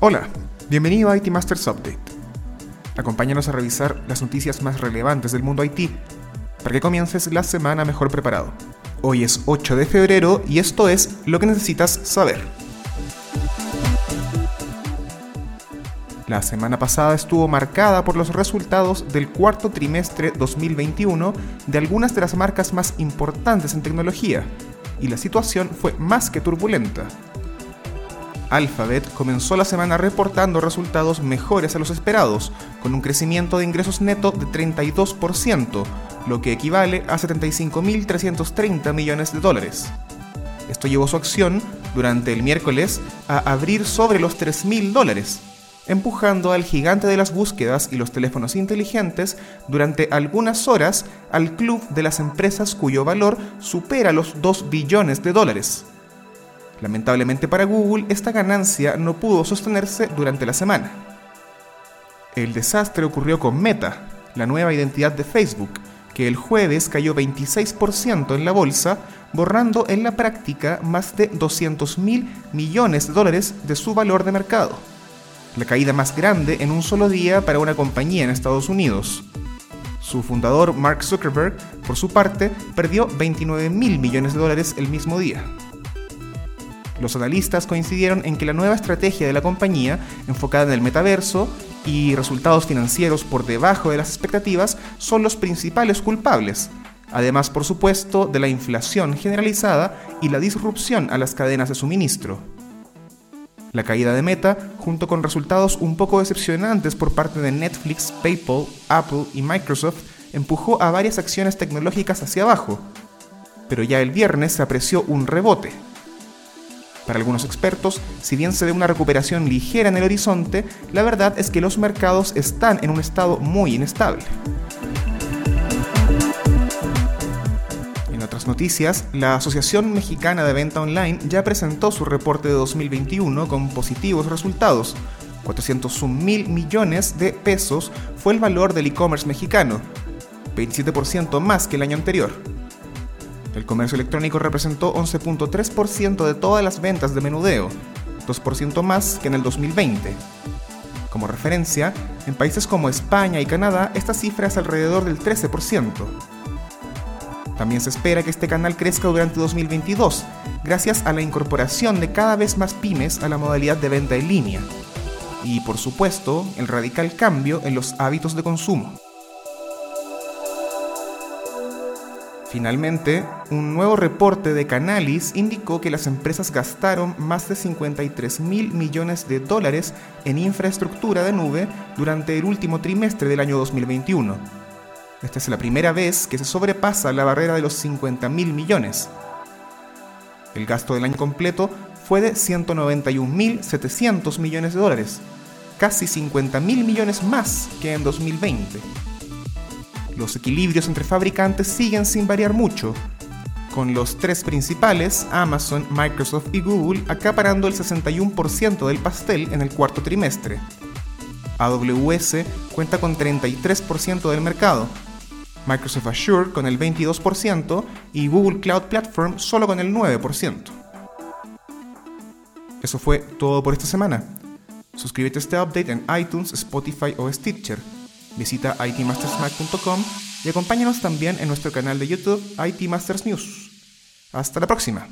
Hola, bienvenido a IT Masters Update. Acompáñanos a revisar las noticias más relevantes del mundo IT para que comiences la semana mejor preparado. Hoy es 8 de febrero y esto es lo que necesitas saber. La semana pasada estuvo marcada por los resultados del cuarto trimestre 2021 de algunas de las marcas más importantes en tecnología, y la situación fue más que turbulenta. Alphabet comenzó la semana reportando resultados mejores a los esperados, con un crecimiento de ingresos neto de 32%, lo que equivale a 75.330 millones de dólares. Esto llevó su acción durante el miércoles a abrir sobre los 3.000 dólares, empujando al gigante de las búsquedas y los teléfonos inteligentes durante algunas horas al club de las empresas cuyo valor supera los 2 billones de dólares. Lamentablemente para Google, esta ganancia no pudo sostenerse durante la semana. El desastre ocurrió con Meta, la nueva identidad de Facebook, que el jueves cayó 26% en la bolsa, borrando en la práctica más de 200 mil millones de dólares de su valor de mercado la caída más grande en un solo día para una compañía en Estados Unidos. Su fundador, Mark Zuckerberg, por su parte, perdió 29 mil millones de dólares el mismo día. Los analistas coincidieron en que la nueva estrategia de la compañía, enfocada en el metaverso y resultados financieros por debajo de las expectativas, son los principales culpables, además por supuesto de la inflación generalizada y la disrupción a las cadenas de suministro. La caída de Meta, junto con resultados un poco decepcionantes por parte de Netflix, PayPal, Apple y Microsoft, empujó a varias acciones tecnológicas hacia abajo. Pero ya el viernes se apreció un rebote. Para algunos expertos, si bien se ve una recuperación ligera en el horizonte, la verdad es que los mercados están en un estado muy inestable. noticias, la Asociación Mexicana de Venta Online ya presentó su reporte de 2021 con positivos resultados. 401 mil millones de pesos fue el valor del e-commerce mexicano, 27% más que el año anterior. El comercio electrónico representó 11.3% de todas las ventas de menudeo, 2% más que en el 2020. Como referencia, en países como España y Canadá esta cifra es alrededor del 13%. También se espera que este canal crezca durante 2022, gracias a la incorporación de cada vez más pymes a la modalidad de venta en línea. Y por supuesto, el radical cambio en los hábitos de consumo. Finalmente, un nuevo reporte de Canalis indicó que las empresas gastaron más de 53 mil millones de dólares en infraestructura de nube durante el último trimestre del año 2021 esta es la primera vez que se sobrepasa la barrera de los 50 mil millones. El gasto del año completo fue de 191.700 millones de dólares, casi 50 mil millones más que en 2020. Los equilibrios entre fabricantes siguen sin variar mucho, con los tres principales, Amazon, Microsoft y Google, acaparando el 61% del pastel en el cuarto trimestre. AWS cuenta con 33% del mercado, Microsoft Azure con el 22% y Google Cloud Platform solo con el 9%. Eso fue todo por esta semana. Suscríbete a este update en iTunes, Spotify o Stitcher. Visita itmastersmac.com y acompáñanos también en nuestro canal de YouTube IT Masters News. Hasta la próxima.